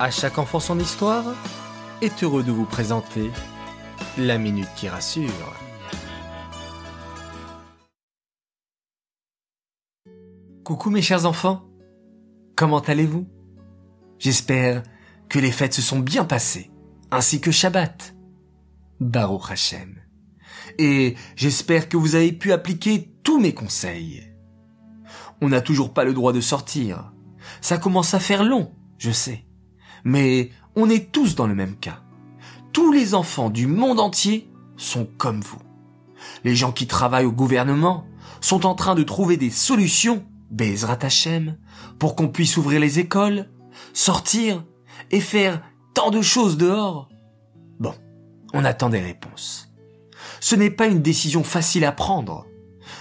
À chaque enfant son histoire est heureux de vous présenter la minute qui rassure. Coucou mes chers enfants, comment allez-vous? J'espère que les fêtes se sont bien passées, ainsi que Shabbat. Baruch Hashem. Et j'espère que vous avez pu appliquer tous mes conseils. On n'a toujours pas le droit de sortir. Ça commence à faire long, je sais. Mais on est tous dans le même cas. Tous les enfants du monde entier sont comme vous. Les gens qui travaillent au gouvernement sont en train de trouver des solutions, Bezrat pour qu'on puisse ouvrir les écoles, sortir et faire tant de choses dehors. Bon, on attend des réponses. Ce n'est pas une décision facile à prendre,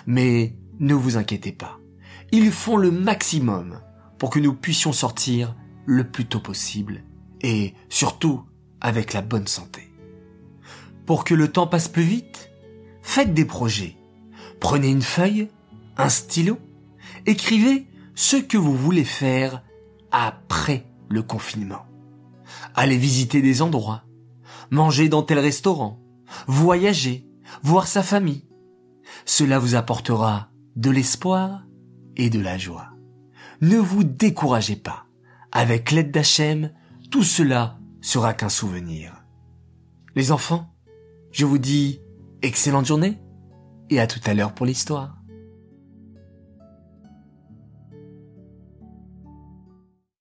mais ne vous inquiétez pas. Ils font le maximum pour que nous puissions sortir le plus tôt possible et surtout avec la bonne santé. Pour que le temps passe plus vite, faites des projets. Prenez une feuille, un stylo, écrivez ce que vous voulez faire après le confinement. Allez visiter des endroits, manger dans tel restaurant, voyager, voir sa famille. Cela vous apportera de l'espoir et de la joie. Ne vous découragez pas. Avec l'aide d'Hachem, tout cela sera qu'un souvenir. Les enfants, je vous dis excellente journée et à tout à l'heure pour l'histoire.